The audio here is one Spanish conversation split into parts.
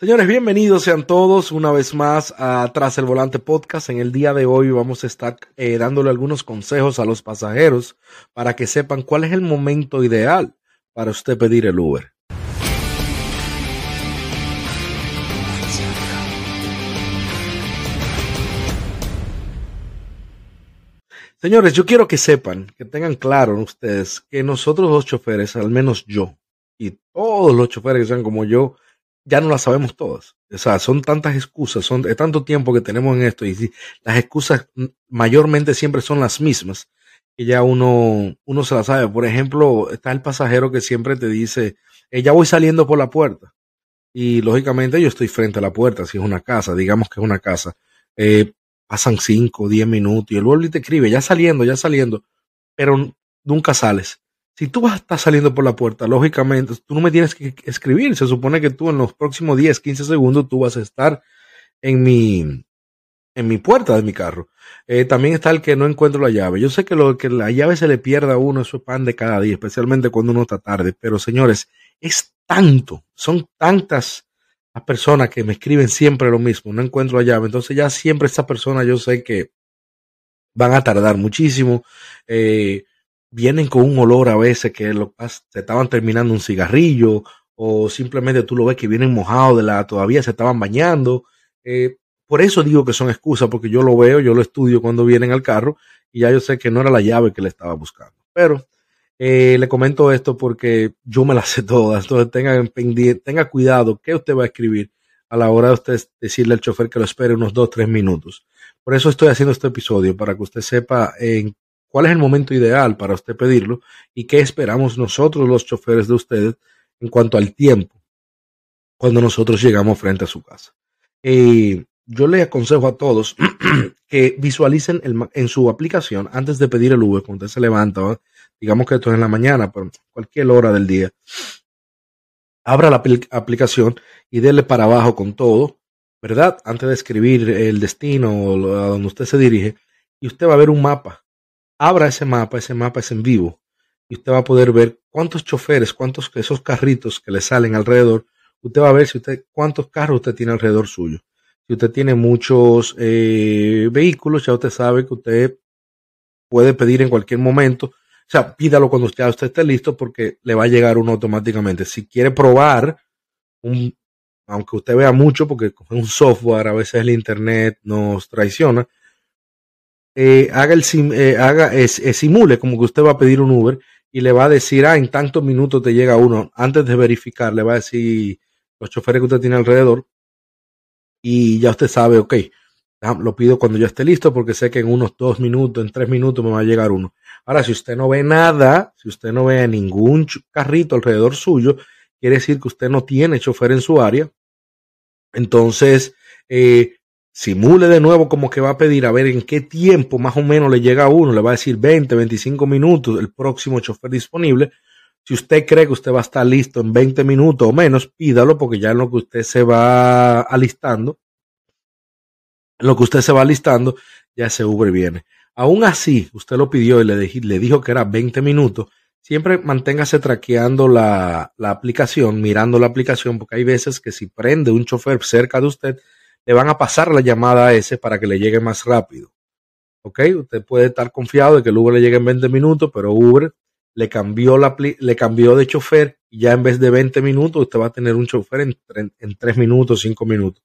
Señores, bienvenidos sean todos una vez más a Tras el Volante Podcast. En el día de hoy vamos a estar eh, dándole algunos consejos a los pasajeros para que sepan cuál es el momento ideal para usted pedir el Uber. Señores, yo quiero que sepan, que tengan claro ustedes, que nosotros los choferes, al menos yo, y todos los choferes que sean como yo, ya no las sabemos todas. O sea, son tantas excusas, son de tanto tiempo que tenemos en esto y las excusas mayormente siempre son las mismas que ya uno, uno se las sabe. Por ejemplo, está el pasajero que siempre te dice, eh, ya voy saliendo por la puerta. Y lógicamente yo estoy frente a la puerta, si es una casa, digamos que es una casa. Eh, pasan 5, 10 minutos y el vuelve y te escribe, ya saliendo, ya saliendo, pero nunca sales. Si tú vas a estar saliendo por la puerta, lógicamente, tú no me tienes que escribir. Se supone que tú en los próximos 10, 15 segundos tú vas a estar en mi, en mi puerta de mi carro. Eh, también está el que no encuentro la llave. Yo sé que lo que la llave se le pierda a uno, eso es pan de cada día, especialmente cuando uno está tarde. Pero señores, es tanto, son tantas las personas que me escriben siempre lo mismo, no encuentro la llave. Entonces ya siempre esta persona yo sé que van a tardar muchísimo. Eh, vienen con un olor a veces que lo, se estaban terminando un cigarrillo o simplemente tú lo ves que vienen mojados de la, todavía se estaban bañando. Eh, por eso digo que son excusas, porque yo lo veo, yo lo estudio cuando vienen al carro y ya yo sé que no era la llave que le estaba buscando. Pero eh, le comento esto porque yo me las sé todas, entonces tenga, tenga cuidado qué usted va a escribir a la hora de usted decirle al chofer que lo espere unos dos, tres minutos. Por eso estoy haciendo este episodio, para que usted sepa en cuál es el momento ideal para usted pedirlo y qué esperamos nosotros los choferes de ustedes en cuanto al tiempo cuando nosotros llegamos frente a su casa. Eh, yo le aconsejo a todos que visualicen en su aplicación antes de pedir el Uber, cuando usted se levanta, digamos que esto es en la mañana, pero cualquier hora del día, abra la aplicación y déle para abajo con todo, ¿verdad? Antes de escribir el destino o a donde usted se dirige, y usted va a ver un mapa abra ese mapa, ese mapa es en vivo, y usted va a poder ver cuántos choferes, cuántos esos carritos que le salen alrededor, usted va a ver si usted, cuántos carros usted tiene alrededor suyo. Si usted tiene muchos eh, vehículos, ya usted sabe que usted puede pedir en cualquier momento. O sea, pídalo cuando usted, esté listo porque le va a llegar uno automáticamente. Si quiere probar, un, aunque usted vea mucho, porque con un software a veces el internet nos traiciona, eh, haga el eh, haga simule como que usted va a pedir un Uber y le va a decir, ah, en tantos minutos te llega uno. Antes de verificar, le va a decir los choferes que usted tiene alrededor y ya usted sabe, ok, lo pido cuando yo esté listo porque sé que en unos dos minutos, en tres minutos me va a llegar uno. Ahora, si usted no ve nada, si usted no ve ningún carrito alrededor suyo, quiere decir que usted no tiene chofer en su área. Entonces, eh, simule de nuevo como que va a pedir a ver en qué tiempo más o menos le llega a uno, le va a decir 20, 25 minutos el próximo chofer disponible. Si usted cree que usted va a estar listo en 20 minutos o menos, pídalo porque ya en lo que usted se va alistando, en lo que usted se va alistando, ya ese Uber viene. Aún así, usted lo pidió y le, le dijo que era 20 minutos. Siempre manténgase traqueando la, la aplicación, mirando la aplicación, porque hay veces que si prende un chofer cerca de usted, le van a pasar la llamada a ese para que le llegue más rápido. ¿Ok? Usted puede estar confiado de que el Uber le llegue en 20 minutos, pero Uber le cambió, la, le cambió de chofer y ya en vez de 20 minutos usted va a tener un chofer en, en 3 minutos, 5 minutos.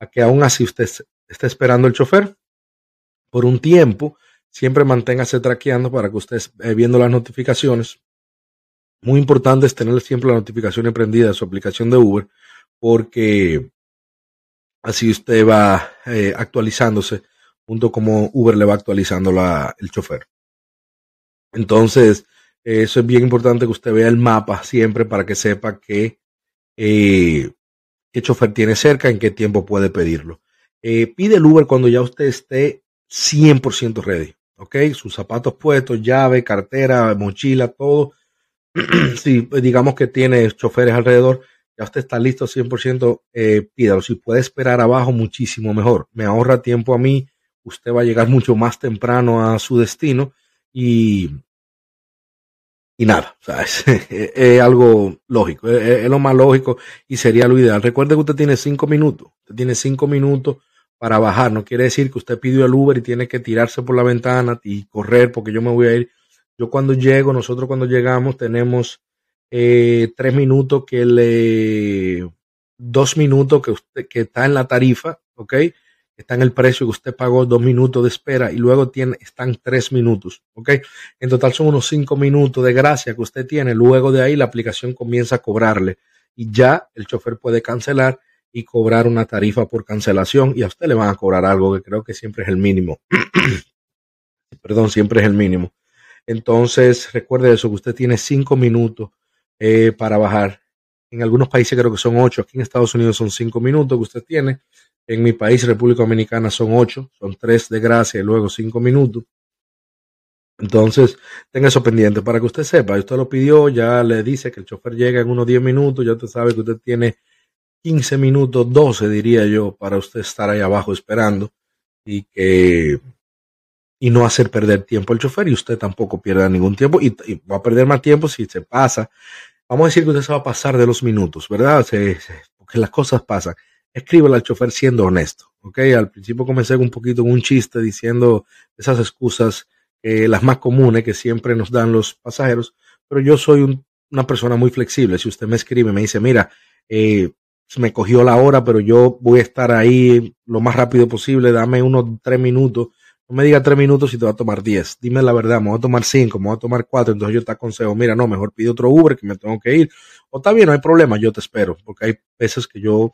A que aún así usted esté esperando el chofer por un tiempo, siempre manténgase traqueando para que usted esté viendo las notificaciones. Muy importante es tener siempre la notificación prendida de su aplicación de Uber, porque Así usted va eh, actualizándose junto como Uber le va actualizando la, el chofer. Entonces, eso es bien importante que usted vea el mapa siempre para que sepa que, eh, qué chofer tiene cerca, en qué tiempo puede pedirlo. Eh, pide el Uber cuando ya usted esté 100% ready. ¿Ok? Sus zapatos puestos, llave, cartera, mochila, todo. si digamos que tiene choferes alrededor, ya usted está listo 100%, eh, pídalo. Si puede esperar abajo, muchísimo mejor. Me ahorra tiempo a mí, usted va a llegar mucho más temprano a su destino y, y nada, o sea, es, algo lógico, es, lo más lógico y sería lo ideal. Recuerde que usted tiene cinco minutos, usted tiene cinco minutos para bajar, no quiere decir que usted pidió el Uber y tiene que tirarse por la ventana y correr porque yo me voy a ir. Yo cuando llego, nosotros cuando llegamos tenemos eh, tres minutos que le, dos minutos que usted, que está en la tarifa, ¿ok? está en el precio que usted pagó dos minutos de espera y luego tiene, están tres minutos, ¿ok? En total son unos cinco minutos de gracia que usted tiene. Luego de ahí la aplicación comienza a cobrarle y ya el chofer puede cancelar y cobrar una tarifa por cancelación y a usted le van a cobrar algo que creo que siempre es el mínimo. Perdón, siempre es el mínimo. Entonces, recuerde eso, que usted tiene cinco minutos eh, para bajar. En algunos países creo que son ocho. Aquí en Estados Unidos son cinco minutos que usted tiene en mi país, República Dominicana, son ocho, son tres de gracia y luego cinco minutos. Entonces, tenga eso pendiente para que usted sepa. Usted lo pidió, ya le dice que el chofer llega en unos 10 minutos, ya usted sabe que usted tiene 15 minutos, 12 diría yo, para usted estar ahí abajo esperando y que y no hacer perder tiempo al chofer y usted tampoco pierda ningún tiempo y, va a perder más tiempo si se pasa. Vamos a decir que usted se va a pasar de los minutos, ¿verdad? porque las cosas pasan escríbele al chofer siendo honesto. ¿ok? Al principio comencé un poquito con un chiste diciendo esas excusas, eh, las más comunes que siempre nos dan los pasajeros, pero yo soy una persona muy flexible. Si usted me escribe, me dice, mira, eh, me cogió la hora, pero yo voy a estar ahí lo más rápido posible, dame unos tres minutos. No me diga tres minutos si te va a tomar diez. Dime la verdad, me voy a tomar cinco, me voy a tomar cuatro. Entonces yo te aconsejo, mira, no, mejor pide otro Uber que me tengo que ir. O está bien, no hay problema, yo te espero. Porque hay veces que yo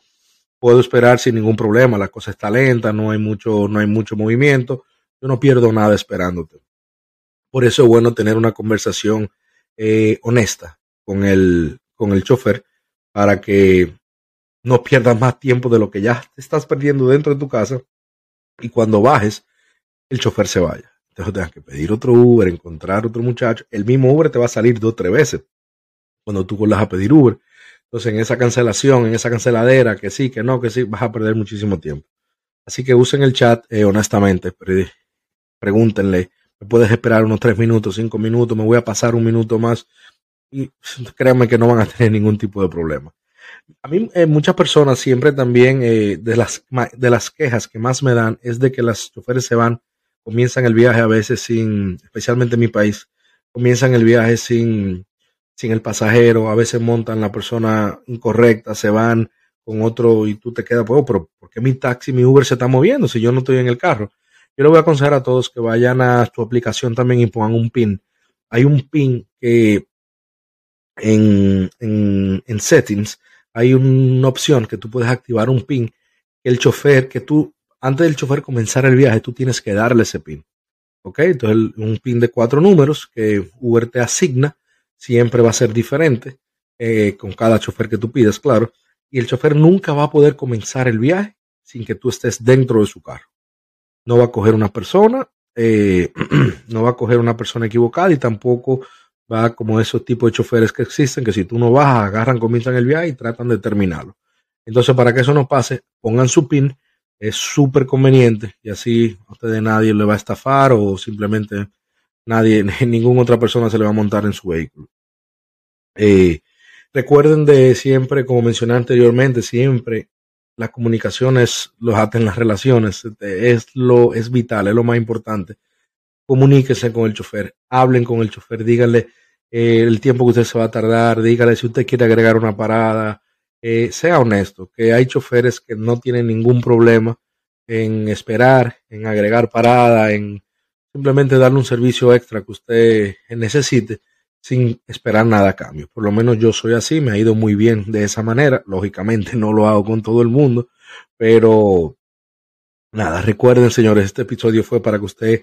puedo esperar sin ningún problema, la cosa está lenta, no hay mucho, no hay mucho movimiento, yo no pierdo nada esperándote. Por eso es bueno tener una conversación eh, honesta con el, con el chofer para que no pierdas más tiempo de lo que ya te estás perdiendo dentro de tu casa y cuando bajes, el chofer se vaya. Entonces tengas que pedir otro Uber, encontrar otro muchacho. El mismo Uber te va a salir dos o tres veces cuando tú vuelvas a pedir Uber. Entonces, en esa cancelación, en esa canceladera, que sí, que no, que sí, vas a perder muchísimo tiempo. Así que usen el chat eh, honestamente, pregúntenle, ¿me puedes esperar unos tres minutos, cinco minutos? ¿Me voy a pasar un minuto más? Y créanme que no van a tener ningún tipo de problema. A mí, eh, muchas personas siempre también, eh, de, las, de las quejas que más me dan, es de que las choferes se van, comienzan el viaje a veces sin, especialmente en mi país, comienzan el viaje sin sin el pasajero, a veces montan la persona incorrecta, se van con otro y tú te quedas, pues, pero ¿por qué mi taxi, mi Uber se está moviendo si yo no estoy en el carro? Yo le voy a aconsejar a todos que vayan a tu aplicación también y pongan un pin. Hay un pin que en, en, en settings hay una opción que tú puedes activar un pin el chofer, que tú, antes del chofer comenzar el viaje, tú tienes que darle ese pin. ¿Ok? Entonces, un pin de cuatro números que Uber te asigna siempre va a ser diferente eh, con cada chofer que tú pides, claro. Y el chofer nunca va a poder comenzar el viaje sin que tú estés dentro de su carro. No va a coger una persona, eh, no va a coger una persona equivocada y tampoco va como esos tipos de choferes que existen, que si tú no vas, agarran, comienzan el viaje y tratan de terminarlo. Entonces, para que eso no pase, pongan su PIN, es súper conveniente y así a ustedes nadie le va a estafar o simplemente nadie, ninguna otra persona se le va a montar en su vehículo. Eh, recuerden de siempre, como mencioné anteriormente, siempre la comunicación es los en las relaciones, este, es lo es vital, es lo más importante. Comuníquense con el chofer, hablen con el chofer, díganle eh, el tiempo que usted se va a tardar, díganle si usted quiere agregar una parada, eh, sea honesto, que hay choferes que no tienen ningún problema en esperar, en agregar parada, en simplemente darle un servicio extra que usted necesite sin esperar nada a cambio. Por lo menos yo soy así, me ha ido muy bien de esa manera. Lógicamente no lo hago con todo el mundo, pero nada, recuerden señores, este episodio fue para que usted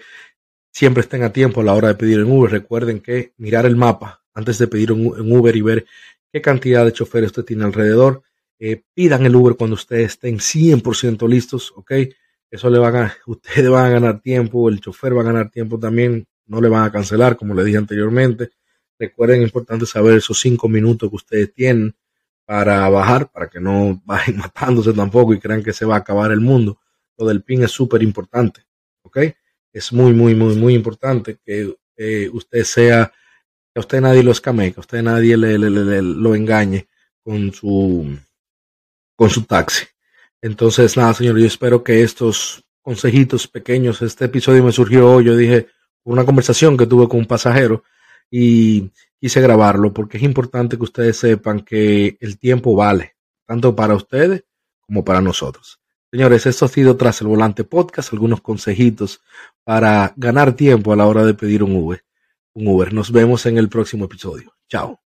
siempre estén a tiempo a la hora de pedir en Uber. Recuerden que mirar el mapa antes de pedir en Uber y ver qué cantidad de choferes usted tiene alrededor. Eh, pidan el Uber cuando ustedes estén 100% listos, ¿ok? Eso le van a, ustedes van a ganar tiempo, el chofer va a ganar tiempo también, no le van a cancelar, como le dije anteriormente. Recuerden, es importante saber esos cinco minutos que ustedes tienen para bajar, para que no vayan matándose tampoco y crean que se va a acabar el mundo. Lo del PIN es súper importante, ¿ok? Es muy, muy, muy, muy importante que usted sea que a usted nadie lo escame, que a usted nadie le, lo engañe con su, con su taxi. Entonces, nada, señor, yo espero que estos consejitos pequeños, este episodio me surgió hoy, yo dije, una conversación que tuve con un pasajero y quise grabarlo porque es importante que ustedes sepan que el tiempo vale, tanto para ustedes como para nosotros. Señores, esto ha sido Tras el Volante Podcast, algunos consejitos para ganar tiempo a la hora de pedir un Uber. Un Uber. Nos vemos en el próximo episodio. Chao.